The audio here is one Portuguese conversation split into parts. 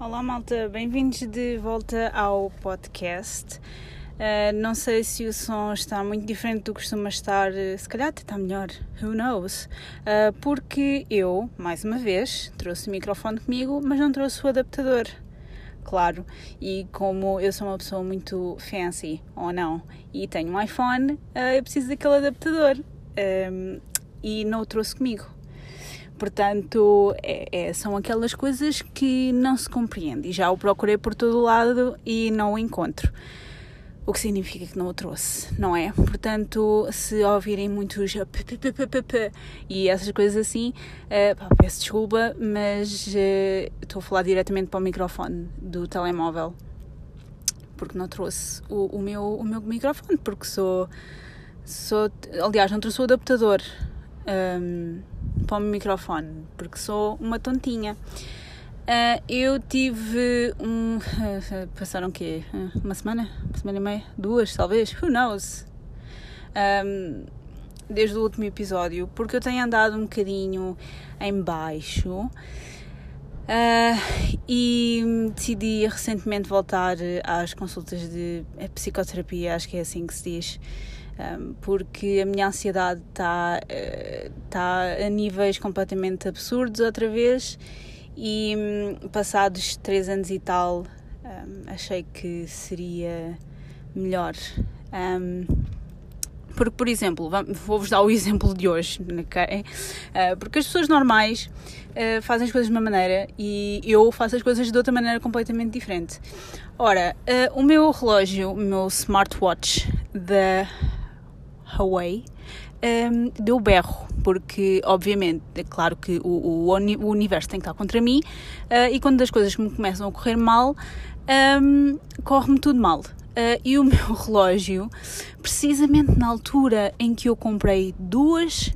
Olá, malta, bem-vindos de volta ao podcast. Uh, não sei se o som está muito diferente do que costuma estar, se calhar até está melhor, who knows? Uh, porque eu, mais uma vez, trouxe o microfone comigo, mas não trouxe o adaptador. Claro, e como eu sou uma pessoa muito fancy, ou não, e tenho um iPhone, uh, eu preciso daquele adaptador. e não o trouxe comigo. Portanto, é, é, são aquelas coisas que não se compreende. E já o procurei por todo lado e não o encontro. O que significa que não o trouxe, não é? Portanto, se ouvirem muitos e essas coisas assim, uh, peço desculpa, mas uh, estou a falar diretamente para o microfone do telemóvel. Porque não trouxe o, o, meu, o meu microfone, porque sou. sou aliás, não trouxe o adaptador. Um, para o microfone, porque sou uma tontinha. Uh, eu tive um. Uh, passaram o quê? Uh, uma semana? Uma semana e meia? Duas, talvez? Who knows? Um, desde o último episódio, porque eu tenho andado um bocadinho em baixo. e decidi recentemente voltar às consultas de psicoterapia, acho que é assim que se diz um, porque a minha ansiedade está tá a níveis completamente absurdos outra vez e um, passados três anos e tal um, achei que seria melhor. porque, por exemplo, vou-vos dar o exemplo de hoje, okay? uh, porque as pessoas normais uh, fazem as coisas de uma maneira e eu faço as coisas de outra maneira completamente diferente. Ora, uh, o meu relógio, o meu smartwatch da Huawei, um, deu berro, porque obviamente é claro que o, o, o universo tem que estar contra mim uh, e quando as coisas me começam a correr mal, um, corre-me tudo mal. Uh, e o meu relógio, precisamente na altura em que eu comprei duas,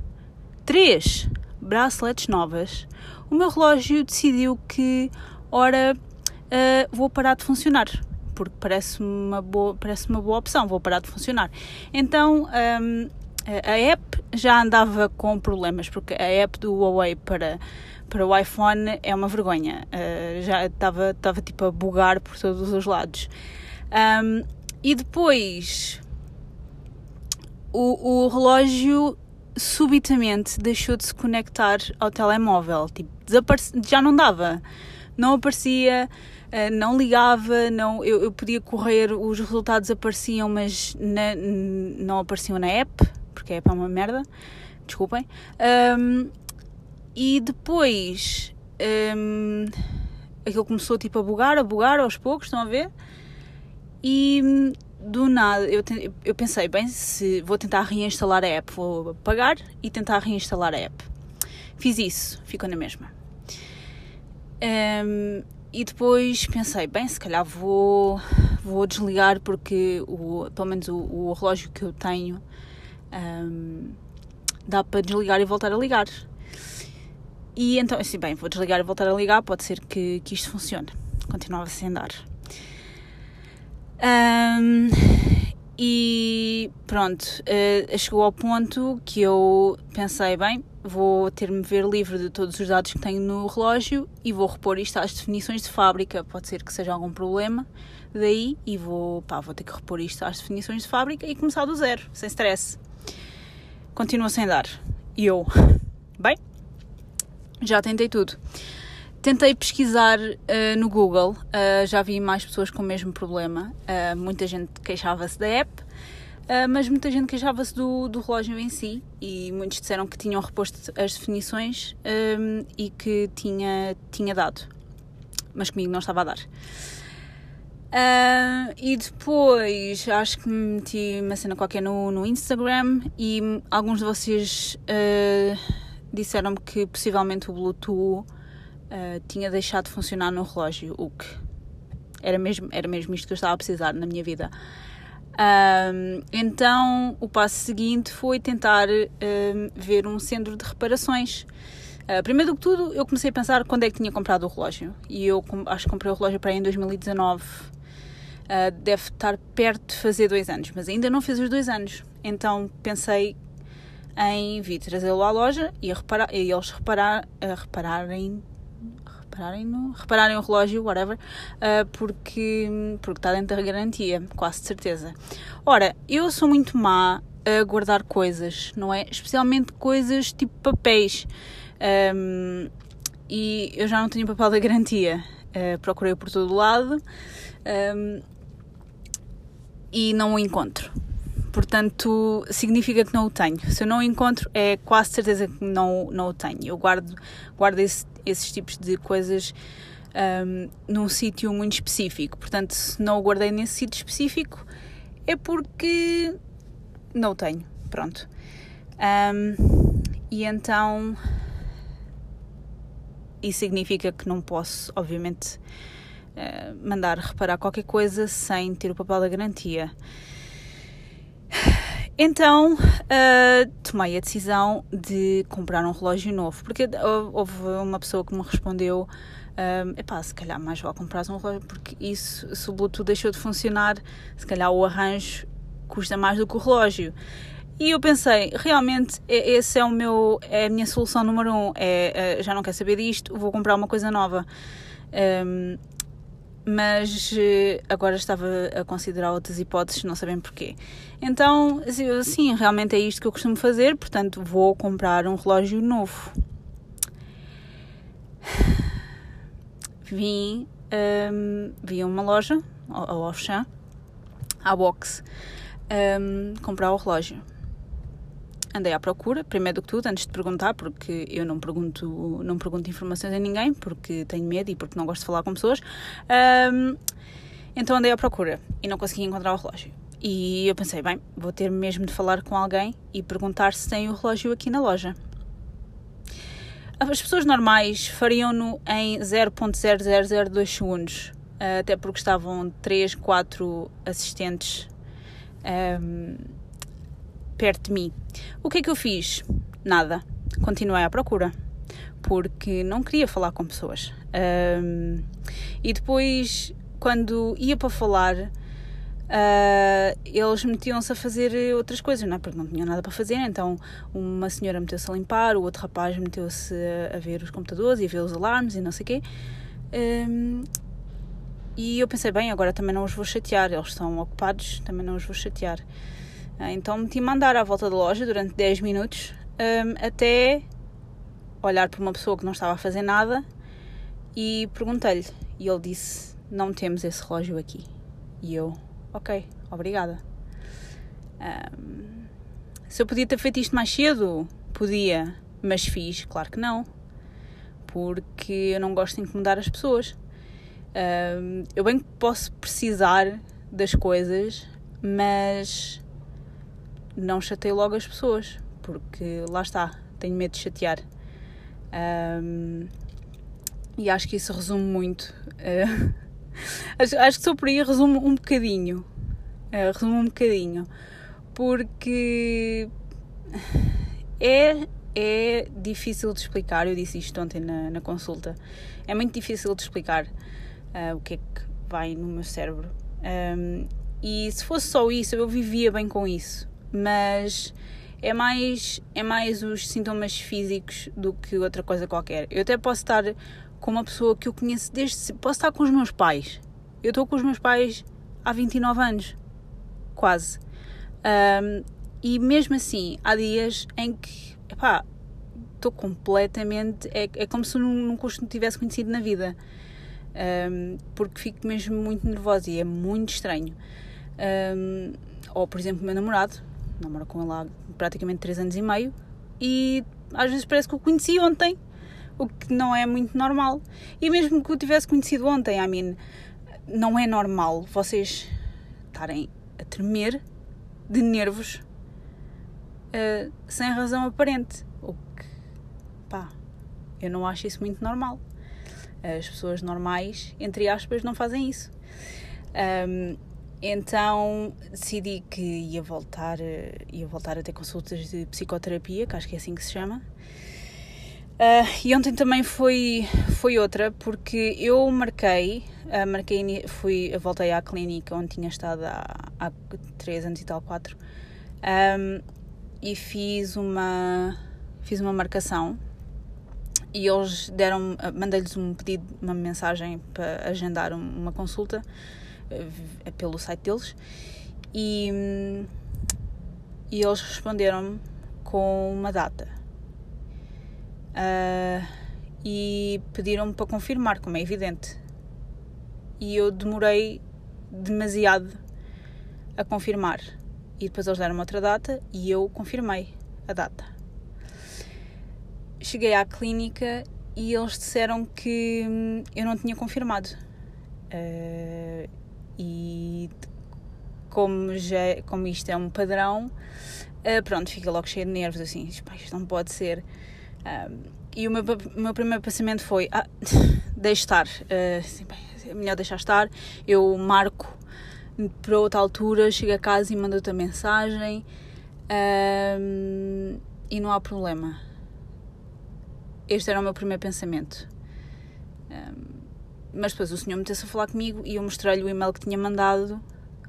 três braceletes novas, o meu relógio decidiu que, ora, uh, vou parar de funcionar porque parece uma boa, parece uma boa opção, vou parar de funcionar. Então um, a app já andava com problemas, porque a app do Huawei para, para o iPhone é uma vergonha, uh, já estava, estava tipo a bugar por todos os lados. Um, e depois o, o relógio subitamente deixou de se conectar ao telemóvel, tipo, já não dava, não aparecia não ligava, não, eu, eu podia correr, os resultados apareciam, mas na, não apareciam na app, porque a app é uma merda, desculpem. Um, e depois um, aquilo começou tipo a bugar, a bugar aos poucos, estão a ver? E do nada eu, eu pensei, bem, se vou tentar reinstalar a app, vou apagar e tentar reinstalar a app. Fiz isso, ficou na mesma. Um, e depois pensei, bem, se calhar vou, vou desligar porque o, pelo menos o, o relógio que eu tenho um, dá para desligar e voltar a ligar. E então, assim, bem, vou desligar e voltar a ligar, pode ser que, que isto funcione. Continuava sem andar. Um, e pronto, uh, chegou ao ponto que eu pensei, bem, vou ter-me ver livre de todos os dados que tenho no relógio e vou repor isto às definições de fábrica. Pode ser que seja algum problema daí e vou, pá, vou ter que repor isto às definições de fábrica e começar do zero, sem stress. Continua sem dar. E eu, bem, já tentei tudo. Tentei pesquisar uh, no Google, uh, já vi mais pessoas com o mesmo problema. Uh, muita gente queixava-se da app, Uh, mas muita gente queixava-se do, do relógio em si e muitos disseram que tinham reposto as definições um, e que tinha, tinha dado, mas comigo não estava a dar. Uh, e depois acho que meti uma cena qualquer no, no Instagram e alguns de vocês uh, disseram-me que possivelmente o Bluetooth tinha deixado de funcionar no relógio, o que era mesmo, era mesmo isto que eu estava a precisar na minha vida. Um, então, o passo seguinte foi tentar um, ver um centro de reparações. Uh, primeiro do que tudo, eu comecei a pensar quando é que tinha comprado o relógio. E eu acho que comprei o relógio para aí em 2019. Uh, ah, deve estar perto de fazer dois anos, mas ainda não fez os dois anos. Então pensei em vir trazê-lo à loja e, reparar, e eles reparar, repararem. Repararem, no, repararem o relógio, whatever, uh, porque, porque está dentro da garantia, quase de certeza. Ora, eu sou muito má a guardar coisas, não é? Especialmente coisas tipo papéis. Um, e eu já não tenho papel da garantia. Uh, procurei por todo lado um, e não o encontro. Portanto, significa que não o tenho. Se eu não o encontro, é quase certeza que não, não o tenho. Eu guardo, guardo esse, esses tipos de coisas um, num sítio muito específico. Portanto, se não o guardei nesse sítio específico, é porque não o tenho. Pronto. Um, e então. Isso significa que não posso, obviamente, uh, mandar reparar qualquer coisa sem ter o papel da garantia. Então uh, tomei a decisão de comprar um relógio novo, porque houve uma pessoa que me respondeu: uh, epá, se calhar mais vale comprar um relógio, porque isso, se o Bluetooth deixou de funcionar, se calhar o arranjo custa mais do que o relógio. E eu pensei, realmente, esse é o meu, é a minha solução número um. É, é já não quero saber disto, vou comprar uma coisa nova. Mas eh, agora estava a considerar outras hipóteses, não sabem porquê. Então, sim, realmente é isto que eu costumo fazer, portanto, vou comprar um relógio novo. Vim, um, vim a uma loja, ao Auchan, à Box, um, comprar o relógio andei à procura, primeiro do que tudo, antes de perguntar, porque eu não pergunto, não pergunto informações a ninguém, porque tenho medo e porque não gosto de falar com pessoas. Um, então andei à procura e não consegui encontrar o relógio. E eu pensei, bem, vou ter mesmo de falar com alguém e perguntar se tem o relógio aqui na loja. As pessoas normais fariam-no em 0.0002 segundos, até porque estavam 3, 4 assistentes um, perto de mim. O que é que eu fiz? Nada. Continuei à procura. Porque não queria falar com pessoas. Um, e depois, quando ia para falar, uh, eles metiam-se a fazer outras coisas, não é? Porque não tinham nada para fazer. Então, uma senhora meteu-se a limpar, o outro rapaz meteu-se a ver os computadores e a ver os alarmes e não sei o quê. Um, e eu pensei, bem, agora também não os vou chatear, eles estão ocupados, também não os vou chatear. Ah, então meti-me a andar à volta da loja durante 10 minutos um, até olhar para uma pessoa que não estava a fazer nada e perguntei-lhe. E ele disse: Não temos esse relógio aqui. E eu: Ok, obrigada. Um, se eu podia ter feito isto mais cedo, podia, mas fiz, claro que não, porque eu não gosto de incomodar as pessoas. Um, eu bem posso precisar das coisas, mas não chatei logo as pessoas, porque lá está, tenho medo de chatear. Um, e acho que isso resume muito. Uh, acho, que só por aí resume um bocadinho. Uh, resume um bocadinho. Porque é, é difícil de explicar. Eu disse isto ontem na, na consulta. É muito difícil de explicar uh, o que é que vai no meu cérebro. Um, e se fosse só isso, eu vivia bem com isso mas é mais, é mais os sintomas físicos do que outra coisa qualquer. Eu até posso estar com uma pessoa que eu conheço desde. Posso estar com os meus pais. Eu estou com os meus pais há 29 anos, quase. Um, e mesmo assim, há dias em que, epá, estou completamente. É, é como se nunca os tivesse conhecido na vida. Um, porque fico mesmo muito nervosa e é muito estranho. Um, ou, por exemplo, o meu namorado, namoro com ele há praticamente 3 anos e meio e às vezes parece que o conheci ontem, o que não é muito normal. E mesmo que o tivesse conhecido ontem, I mean, não é normal vocês estarem a tremer de nervos uh, sem razão aparente. O que, pá, eu não acho isso muito normal. As pessoas normais, entre aspas, não fazem isso. Um, então decidi que ia voltar, eh, ia voltar a ter consultas de psicoterapia, que acho que é assim que se chama. Uh, e ontem também foi, foi outra, porque eu marquei, uh, marquei fui, voltei à clínica onde tinha estado há, há 3 anos e tal, 4, um, e fiz uma, fiz uma marcação e eles deram, mandei-lhes um pedido, uma mensagem para agendar uma consulta pelo site deles e, e eles responderam-me com uma data uh, e pediram-me para confirmar, como é evidente. E eu demorei demasiado a confirmar. E depois eles deram outra data e eu confirmei a data. Cheguei à clínica e eles disseram que hum, eu não tinha confirmado. Uh, e como, já, como isto é um padrão, uh, pronto, fica logo cheio de nervos, assim, isto não pode ser. Um, e o meu, o meu primeiro pensamento foi: ah, deixe estar, uh, assim, bem, é melhor deixar estar. Eu marco para outra altura, chego a casa e mando outra mensagem um, e não há problema. Este era o meu primeiro pensamento. Um, mas depois o senhor meteu-se a falar comigo e eu mostrei-lhe o e-mail que tinha mandado.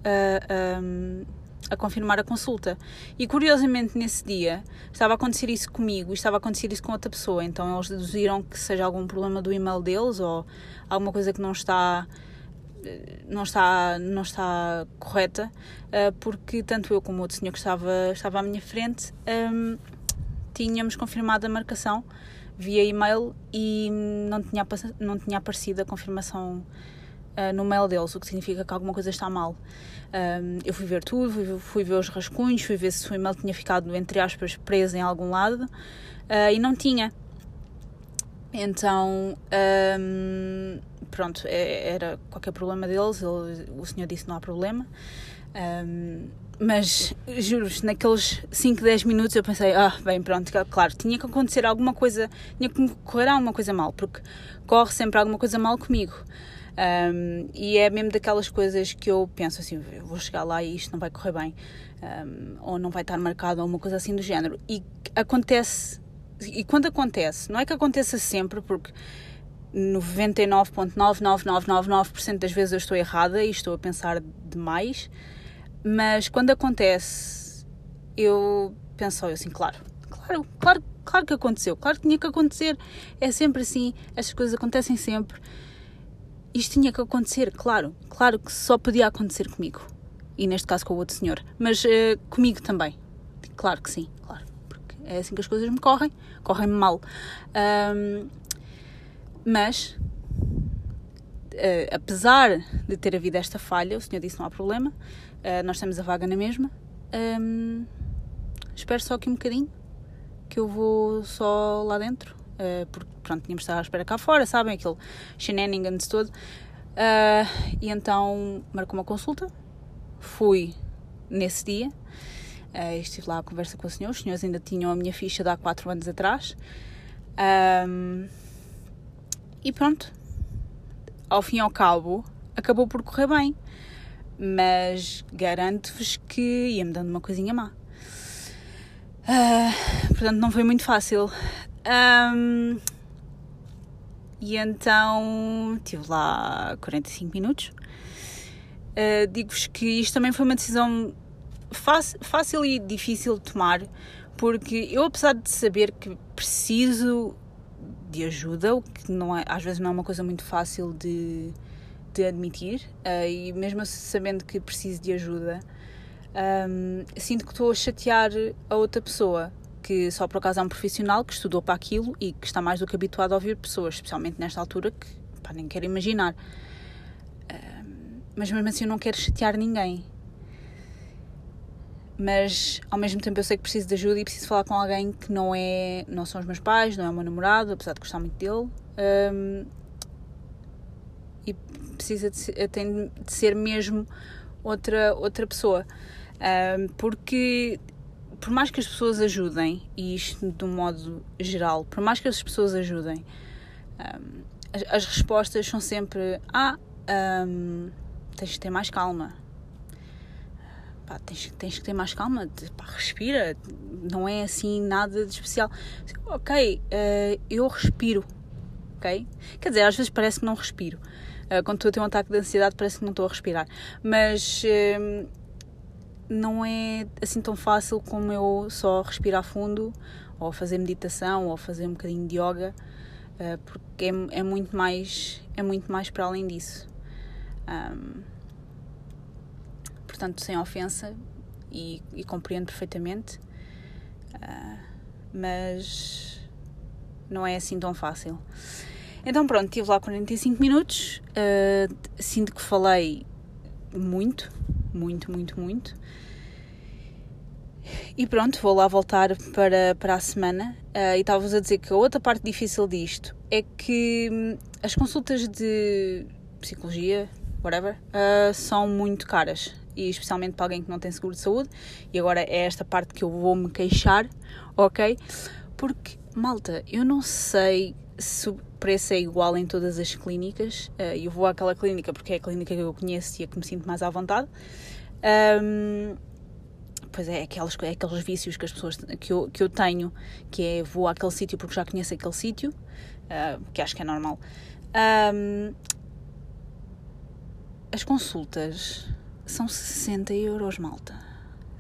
Uh, um, a confirmar a consulta. E curiosamente nesse dia estava a acontecer isso comigo e estava a acontecer isso com outra pessoa. Então eles deduziram que seja algum problema do e-mail deles ou alguma coisa que não está não está não está correta eh, porque tanto eu como o outro senhor que estava estava à minha frente tínhamos confirmado a marcação via e-mail e não tinha não tinha aparecido a confirmação uh, no mail deles, o que significa que alguma coisa está mal. Um, eu fui ver tudo, fui, fui, ver os rascunhos, fui ver se o e-mail tinha ficado, entre aspas, preso em algum lado uh, e não tinha. Então, um, pronto, é, era qualquer problema deles, ele, o senhor disse não há problema. Um, mas juro-vos, naqueles 5, 10 minutos eu pensei, ah, bem, pronto, claro, tinha que acontecer alguma coisa, tinha que correr alguma coisa mal, porque corre sempre alguma coisa mal comigo. Um, e é mesmo daquelas coisas que eu penso assim: eu vou chegar lá e isto não vai correr bem, um, ou não vai estar marcado, ou uma coisa assim do género. E acontece, e quando acontece, não é que aconteça sempre, porque 99,99999% das vezes eu estou errada e estou a pensar demais, mas quando acontece, eu penso assim: claro, claro, claro, claro que aconteceu, claro que tinha que acontecer. É sempre assim, estas coisas acontecem sempre isto tinha que acontecer, claro, claro que só podia acontecer comigo. E neste caso com o outro senhor. Mas uh, comigo também. Claro que sim, claro. Porque é assim que as coisas me correm, correm-me mal. Um, mas, uh, apesar de ter havido esta falha, o senhor disse não há problema, uh, nós temos a vaga na mesma. Um, espero só aqui um bocadinho, que eu vou só lá dentro uh, porque pronto, tínhamos de estar à espera cá fora, sabem, aquele shenanigans todo. Uh, e então marcou uma consulta, fui nesse dia, uh, estive lá à conversa com o senhor, os senhores ainda tinham a minha ficha de há 4 anos atrás. Um, e pronto, ao fim e ao cabo, acabou por correr bem, mas garanto-vos que ia-me dando uma coisinha má. Uh, portanto, não foi muito fácil. Um, e então estive lá 45 minutos. Uh, Digo-vos que isto também foi uma decisão fácil e difícil de tomar, porque eu, apesar de saber que preciso de ajuda, o que não é, às vezes não é uma coisa muito fácil de, de admitir, uh, e mesmo sabendo que preciso de ajuda, um, sinto que estou a chatear a outra pessoa que só por acaso é um profissional que estudou para aquilo e que está mais do que habituado a ouvir pessoas, especialmente nesta altura, que pá, nem quero imaginar. Uh, mas mesmo assim eu não quero chatear ninguém. Mas ao mesmo tempo eu sei que preciso de ajuda e preciso falar com alguém que não é, não são os meus pais, não é o meu namorado, apesar de gostar muito dele. Um, e precisa de tem de ser mesmo outra, outra pessoa. Um, porque por mais que as pessoas ajudem, e isto de um modo geral, por mais que as pessoas ajudem, um, as, as, respostas são sempre: Ah, um, tens que ter mais calma. Pá, tens, tens que ter mais calma, pá, respira, não é assim nada de especial. Ok, uh, eu respiro, ok? Quer dizer, às vezes parece que não respiro. Uh, quando estou a ter um ataque de ansiedade, parece que não estou a respirar. Mas. Uh, não é assim tão fácil como eu só respirar fundo, ou fazer meditação, ou fazer um bocadinho de yoga. porque é, é, muito mais é muito mais para além disso. Um, portanto, sem ofensa e, e compreendo perfeitamente, uh, mas não é assim tão fácil. Então pronto, estive lá 45 minutos, uh, sinto que falei muito, muito, muito, muito. E pronto, vou lá voltar para, para a semana. Uh, e estava-vos a dizer que a outra parte difícil disto é que hum, as consultas de psicologia, whatever, uh, são muito caras. E especialmente para alguém que não tem seguro de saúde. E agora é esta parte que eu vou me queixar, ok? Porque, malta, eu não sei se o preço é igual em todas as clínicas. Uh, eu vou àquela clínica porque é a clínica que eu conheço e a que me sinto mais à vontade. Um, pois é, aquelas, é aqueles vícios que as pessoas que eu, que eu tenho, que é vou àquele sítio porque já conheço aquele sítio, uh, que acho que é normal. Um, as consultas são 60 euros, malta.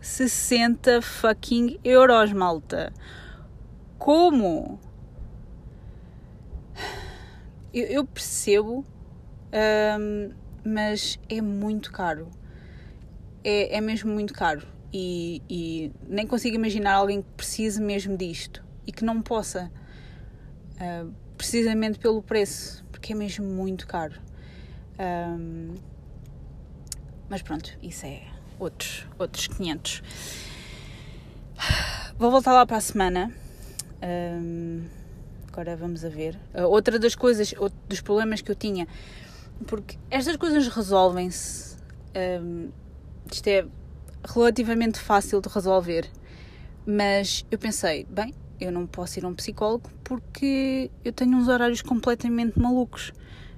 60 fucking euros, malta. Como? Eu, eu percebo, um, mas é muito caro. É, é mesmo muito caro. E, e, nem consigo imaginar alguém que precise mesmo disto e que não possa, uh, precisamente pelo preço, porque é mesmo muito caro. Um, mas pronto, isso é outros, outros 500. Vou voltar lá para a semana. Um, agora vamos a ver. Uh, outra das coisas, outro dos problemas que eu tinha, porque estas coisas resolvem-se. Um, isto é relativamente fácil de resolver, mas eu pensei, bem, eu não posso ir a um psicólogo porque eu tenho uns horários completamente malucos.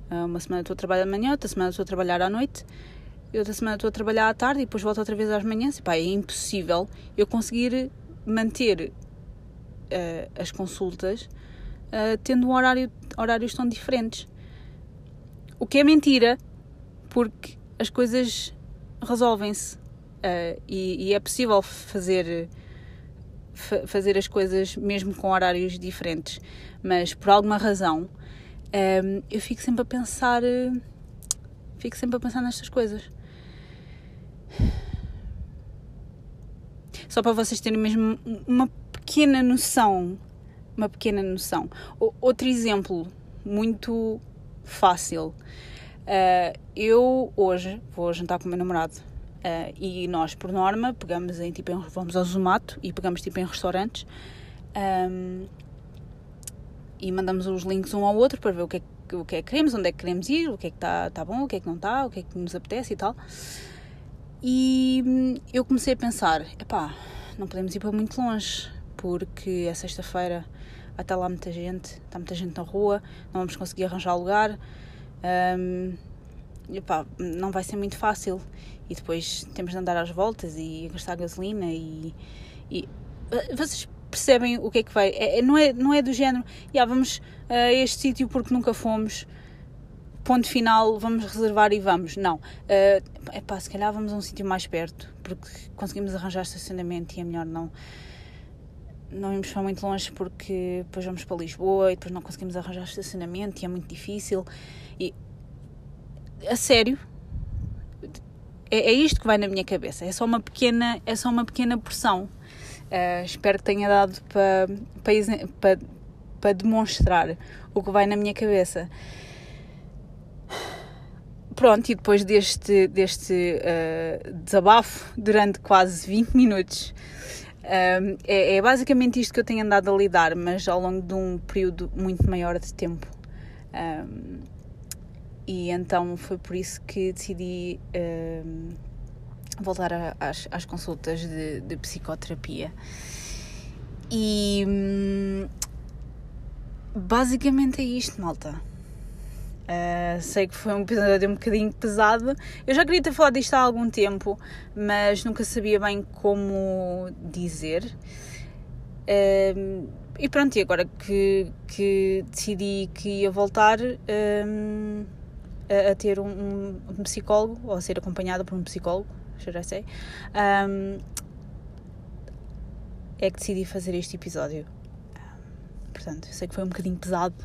Uh, uma semana estou a trabalhar de manhã, outra semana estou a trabalhar à noite, e outra semana estou a trabalhar à tarde e depois volto outra vez às manhãs. E, pá, é impossível eu conseguir manter uh, as consultas uh, tendo um horário, horários tão diferentes. O que é mentira, porque as coisas resolvem-se uh, e, e, é possível fazer, fazer as coisas mesmo com horários diferentes, mas por alguma razão um, eu fico sempre a pensar. Fico sempre a pensar nestas coisas. Só para vocês terem mesmo uma pequena noção. Uma pequena noção. O, outro exemplo muito fácil. Uh, eu hoje vou jantar com o meu namorado uh, e nós, por norma, pegamos em tipo em, vamos ao Zumato e pegamos tipo em restaurantes um, e mandamos os links um ao outro para ver o que é, o que, é que queremos, onde é que queremos ir, o que é que está tá bom, o que é que não está, o que é que nos apetece e tal. E hum, eu comecei a pensar: epá, não podemos ir para muito longe, porque é sexta-feira, está lá muita gente, está muita gente na rua, não vamos conseguir arranjar lugar. Um, epá, não vai ser muito fácil. E depois temos de andar às voltas e gastar gasolina e, e eh, vocês percebem o que é que vai. É, é, não, é, não é do género, yeah, vamos a este sítio porque nunca fomos ponto final, vamos reservar e vamos. Não. É uh, pá, se calhar vamos a um sítio mais perto, porque conseguimos arranjar estacionamento e é melhor não. Não irmos para muito longe porque depois vamos para Lisboa e depois não conseguimos arranjar estacionamento e é muito difícil. E a sério, é, é isto que vai na minha cabeça. É só uma pequena, é só uma pequena porção. Uh, espero que tenha dado para, para, para demonstrar o que vai na minha cabeça. Pronto, e depois deste, deste uh, desabafo durante quase 20 minutos, uh, é, é, basicamente isto que eu tenho andado a lidar, mas ao longo de um período muito maior de tempo. Um, e então foi por isso que decidi um, voltar a, às, às, consultas de, de psicoterapia. E um, basicamente é isto, malta. Uh, sei que foi um episódio um bocadinho pesado. Eu já queria ter falado disto há algum tempo, mas nunca sabia bem como dizer. Uh, e pronto, e agora que, que decidi que ia voltar um, a, a, ter um, um, psicólogo, ou a ser acompanhada por um psicólogo, já sei, um, é que decidi fazer este episódio. Portanto, sei que foi um bocadinho pesado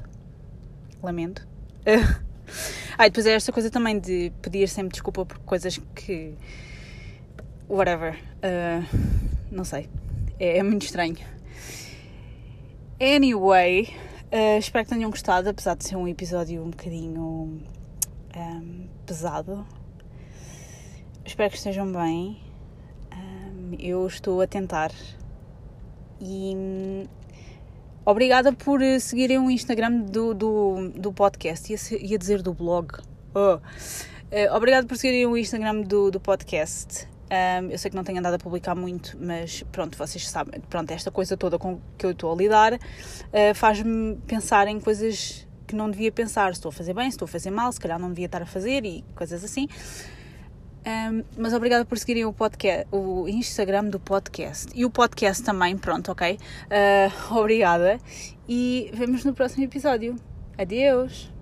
lamento. ah, e depois é esta coisa também de pedir sempre desculpa por coisas que. whatever. Uh, não sei. É, é, muito estranho. Anyway, uh, espero que tenham gostado, apesar de ser um episódio um bocadinho um, pesado. Espero que estejam bem. Um, eu estou a tentar. E obrigada por seguirem o Instagram do, do, do podcast. Ia, ia dizer do blog. Oh. Uh, obrigado por seguirem o Instagram do, do podcast. Um, eu sei que não tenho andado a publicar muito, mas pronto, vocês sabem, pronto, esta coisa toda com que eu estou a lidar uh, faz-me pensar em coisas que não devia pensar. Se estou a fazer bem, se estou a fazer mal, se calhar não devia estar a fazer e coisas assim. Um, mas obrigada por seguirem o, podcast, o Instagram do podcast e o podcast também. Pronto, ok? Uh, obrigada e vemos no próximo episódio. Adeus!